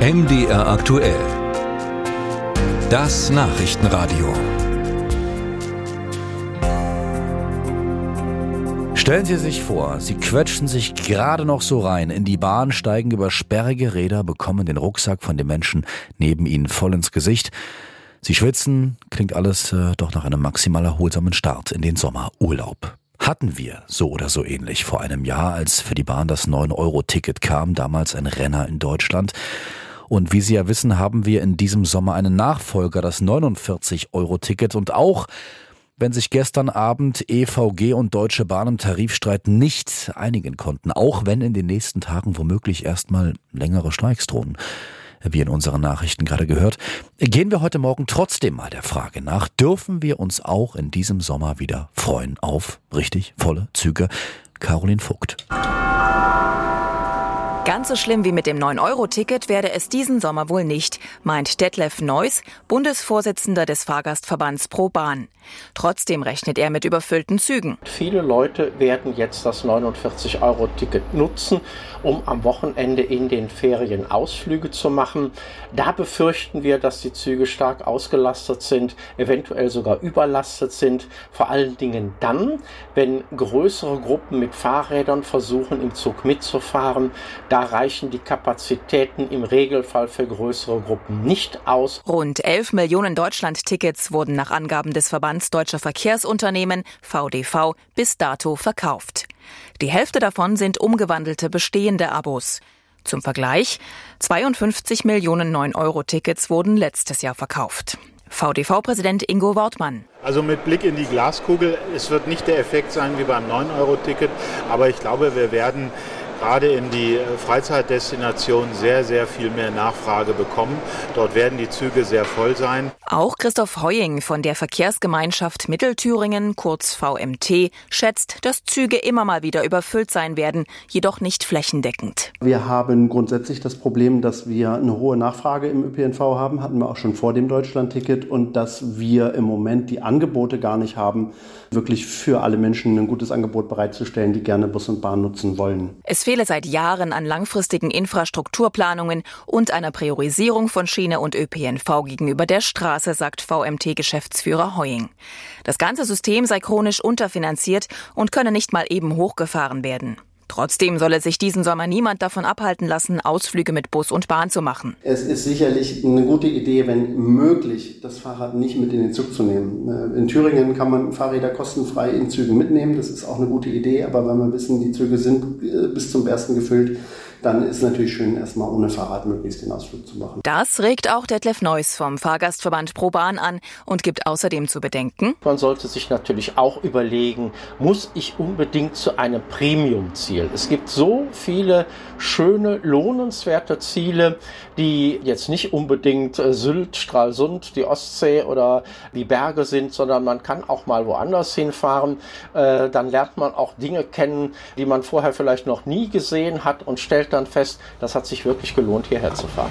MDR aktuell. Das Nachrichtenradio. Stellen Sie sich vor, Sie quetschen sich gerade noch so rein in die Bahn, steigen über sperrige Räder, bekommen den Rucksack von dem Menschen neben Ihnen voll ins Gesicht. Sie schwitzen, klingt alles äh, doch nach einem maximal erholsamen Start in den Sommerurlaub. Hatten wir so oder so ähnlich vor einem Jahr, als für die Bahn das 9-Euro-Ticket kam, damals ein Renner in Deutschland. Und wie Sie ja wissen, haben wir in diesem Sommer einen Nachfolger, das 49-Euro-Ticket. Und auch wenn sich gestern Abend EVG und Deutsche Bahn im Tarifstreit nicht einigen konnten, auch wenn in den nächsten Tagen womöglich erstmal längere Streiks drohen wie in unseren Nachrichten gerade gehört, gehen wir heute Morgen trotzdem mal der Frage nach, dürfen wir uns auch in diesem Sommer wieder freuen auf richtig volle Züge? Caroline Vogt. Ganz so schlimm wie mit dem 9-Euro-Ticket werde es diesen Sommer wohl nicht, meint Detlef Neuss, Bundesvorsitzender des Fahrgastverbands Pro Bahn. Trotzdem rechnet er mit überfüllten Zügen. Viele Leute werden jetzt das 49-Euro-Ticket nutzen, um am Wochenende in den Ferien Ausflüge zu machen. Da befürchten wir, dass die Züge stark ausgelastet sind, eventuell sogar überlastet sind. Vor allen Dingen dann, wenn größere Gruppen mit Fahrrädern versuchen, im Zug mitzufahren. Da reichen die Kapazitäten im Regelfall für größere Gruppen nicht aus. Rund 11 Millionen Deutschland-Tickets wurden nach Angaben des Verbands Deutscher Verkehrsunternehmen VDV bis dato verkauft. Die Hälfte davon sind umgewandelte bestehende Abos. Zum Vergleich, 52 Millionen 9-Euro-Tickets wurden letztes Jahr verkauft. VDV-Präsident Ingo Wortmann. Also mit Blick in die Glaskugel, es wird nicht der Effekt sein wie beim 9-Euro-Ticket, aber ich glaube, wir werden gerade in die äh, Freizeitdestinationen sehr, sehr viel mehr Nachfrage bekommen. Dort werden die Züge sehr voll sein. Auch Christoph Heuing von der Verkehrsgemeinschaft Mittelthüringen, kurz VMT, schätzt, dass Züge immer mal wieder überfüllt sein werden, jedoch nicht flächendeckend. Wir haben grundsätzlich das Problem, dass wir eine hohe Nachfrage im ÖPNV haben, hatten wir auch schon vor dem Deutschlandticket und dass wir im Moment die Angebote gar nicht haben, wirklich für alle Menschen ein gutes Angebot bereitzustellen, die gerne Bus und Bahn nutzen wollen. Es fehle seit Jahren an langfristigen Infrastrukturplanungen und einer Priorisierung von Schiene und ÖPNV gegenüber der Straße, sagt VMT-Geschäftsführer Heuing. Das ganze System sei chronisch unterfinanziert und könne nicht mal eben hochgefahren werden. Trotzdem solle sich diesen Sommer niemand davon abhalten lassen, Ausflüge mit Bus und Bahn zu machen. Es ist sicherlich eine gute Idee, wenn möglich, das Fahrrad nicht mit in den Zug zu nehmen. Äh, in Thüringen kann man Fahrräder kostenfrei in Zügen mitnehmen. Das ist auch eine gute Idee. Aber wenn wir wissen, die Züge sind äh, bis zum ersten gefüllt, dann ist es natürlich schön, erstmal ohne Fahrrad möglichst den Ausflug zu machen. Das regt auch Detlef Neuss vom Fahrgastverband Pro Bahn an und gibt außerdem zu bedenken. Man sollte sich natürlich auch überlegen, muss ich unbedingt zu einem Premium-Ziel? Es gibt so viele schöne, lohnenswerte Ziele, die jetzt nicht unbedingt äh, Sylt, Stralsund, die Ostsee oder die Berge sind, sondern man kann auch mal woanders hinfahren. Äh, dann lernt man auch Dinge kennen, die man vorher vielleicht noch nie gesehen hat und stellt dann fest, das hat sich wirklich gelohnt, hierher zu fahren.